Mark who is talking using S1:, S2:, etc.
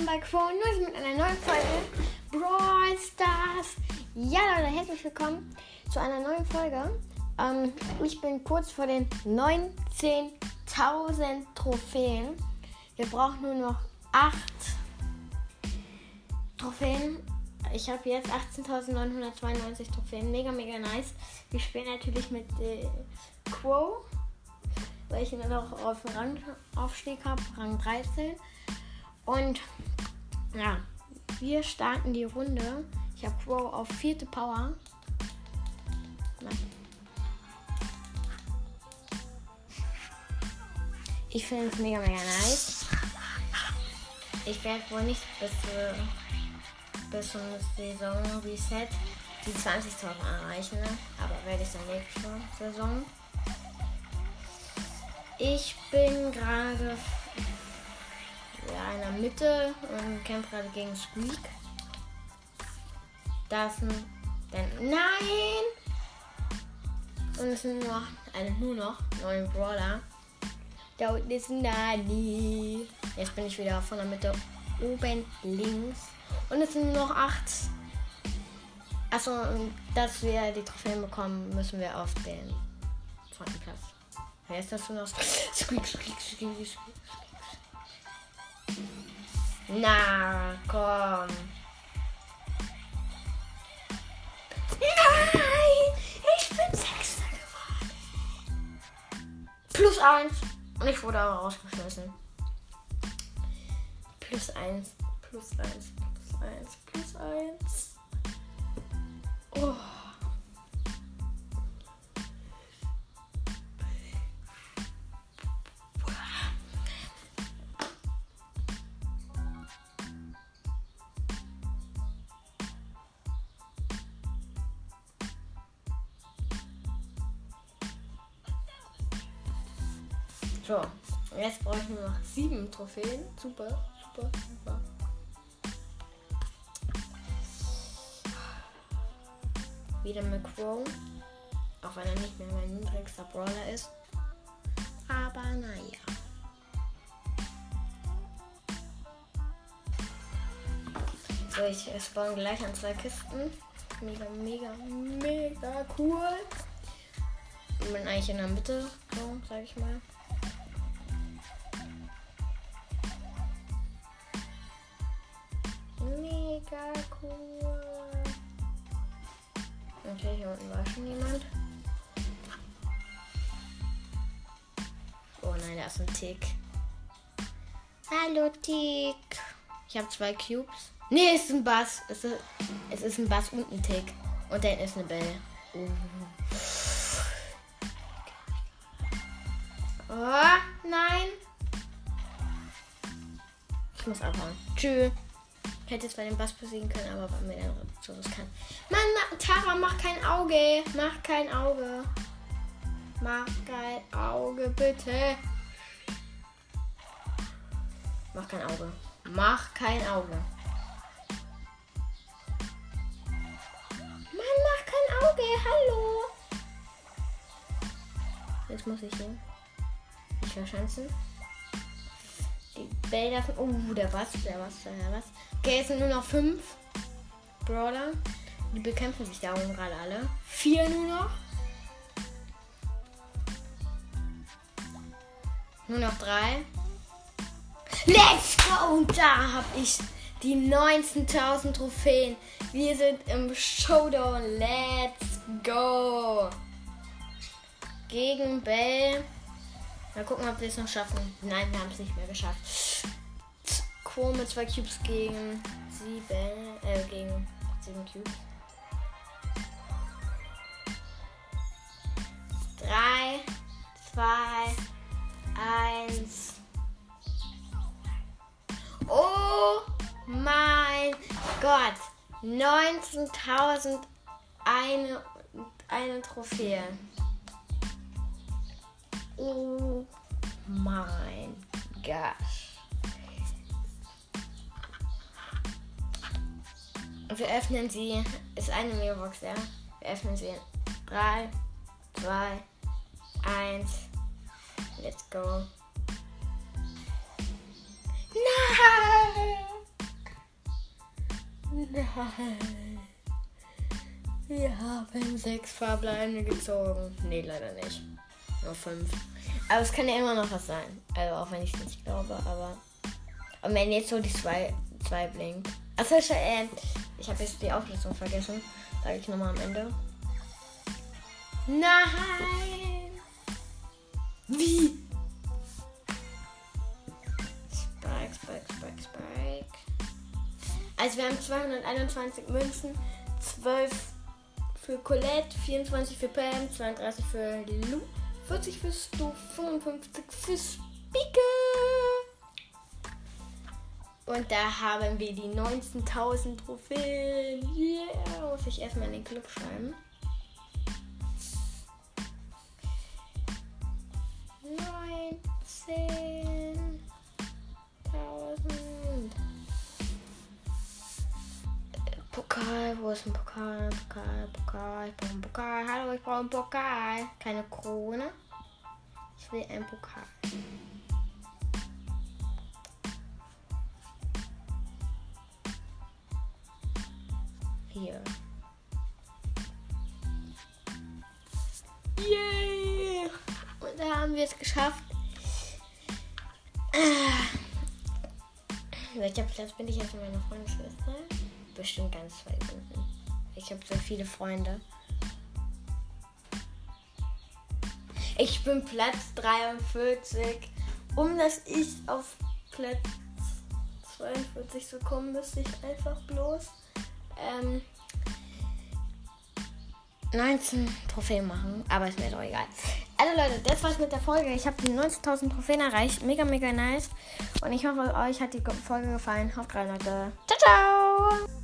S1: willkommen bei Crow News mit einer neuen Folge Brawl Stars. Ja, Leute, herzlich willkommen zu einer neuen Folge. Ähm, ich bin kurz vor den 19.000 Trophäen. Wir brauchen nur noch 8 Trophäen. Ich habe jetzt 18.992 Trophäen. Mega, mega nice. Wir spielen natürlich mit äh, Quo weil ich ihn noch auf Rangaufstieg habe, Rang 13. Und ja, wir starten die Runde. Ich habe Crow auf vierte Power. Ich finde es mega, mega nice. Ich werde wohl nicht bis, bis zum Saison Reset die 20.000 erreichen, ne? aber werde ich dann nächste Saison. Ich bin gerade ja, in der Mitte und kämpfe gerade gegen Squeak. Das sind dann. Nein! Und es sind nur noch, also nur noch neun Brawler. Da unten ist ein Nani. Jetzt bin ich wieder von der Mitte oben links. Und es sind nur noch acht. Achso, dass wir die Trophäen bekommen, müssen wir auf den zweiten Platz. Wer ist das denn aus? Squeak, squeak, squeak, squeak. Na, komm. Nein! Ich bin Sechster geworden. Plus eins. Und ich wurde aber rausgeschmissen. Plus eins. Plus eins. Plus eins. Plus eins. Oh. So, jetzt brauche ich nur noch sieben Trophäen. Super, super, super. Wieder mit Crow. Auch wenn er nicht mehr mein niedrigster Brawler ist. Aber naja. So, ich spawn gleich an zwei Kisten. Mega, mega, mega cool. Ich bin eigentlich in der Mitte, so, sag ich mal. Mega cool. Okay, hier unten war schon jemand. Oh nein, da ist ein Tick. Hallo Tick. Ich habe zwei Cubes. Nee, es ist ein Bass. Es ist, es ist ein Bass und ein Tick. Und dann ist eine Belle. Uh. Oh, nein. Ich muss abhauen. Tschüss. Hätte zwar den Bass besiegen können, aber bei mir dann so was kann. Mann, ma Tara, mach kein Auge. Mach kein Auge. Mach kein Auge, bitte. Mach kein Auge. Mach kein Auge. Mann, mach kein Auge. Hallo. Jetzt muss ich hier. Ich verschanzen. Die Bälle. Oh, der was, der was, der was. Okay, es sind nur noch fünf Brawler. Die bekämpfen sich da oben gerade alle. Vier nur noch. Nur noch drei. Let's go! Und da habe ich die 19.000 Trophäen. Wir sind im Showdown. Let's go! Gegen Bell. Mal gucken, ob wir es noch schaffen. Nein, wir haben es nicht mehr geschafft. Quo mit zwei Cubes gegen sieben, äh, gegen sieben Cubes. Drei, zwei, eins. Oh mein Gott! 19.000 eine, eine Trophäe. Oh mein Gott. Wir öffnen sie. Ist eine Mailbox, ja? Wir öffnen sie. 3, 2, 1. Let's go. Nein! Nein. Wir haben sechs Farbleine gezogen. Nee, leider nicht. Nur fünf. Aber es kann ja immer noch was sein. Also auch wenn ich es nicht glaube, aber. Und wenn jetzt so die zwei, zwei blinkt. Achso, äh, ich habe jetzt die Auflösung vergessen. Sage ich nochmal am Ende. Nein! Wie? Spike, Spike, Spike, Spike. Also wir haben 221 Münzen, 12 für Colette, 24 für Pam, 32 für Lou, 40 für Stu, 55 für Spike. Und da haben wir die 19.000 Trophäen. Yeah, muss ich erstmal in den Club schreiben. 19.000. wo ist ein Pokal? Pokal, Pokal, ich brauche einen Pokal. Hallo, ich brauche einen Pokal. Keine Krone. Ich will einen Pokal. Hier. Yay! Und da haben wir es geschafft. Welcher Platz bin ich jetzt mit meiner Freundesschwester? Bestimmt ganz weit unten. Ich habe so viele Freunde. Ich bin Platz 43. Um dass ich auf Platz 42 zu kommen, müsste ich einfach bloß ähm, 19 Trophäen machen. Aber ist mir doch egal. Also Leute, das war's mit der Folge. Ich habe die 90.000 Trophäen erreicht. Mega, mega nice. Und ich hoffe, euch hat die Folge gefallen. Haut rein, Leute. Ciao, ciao.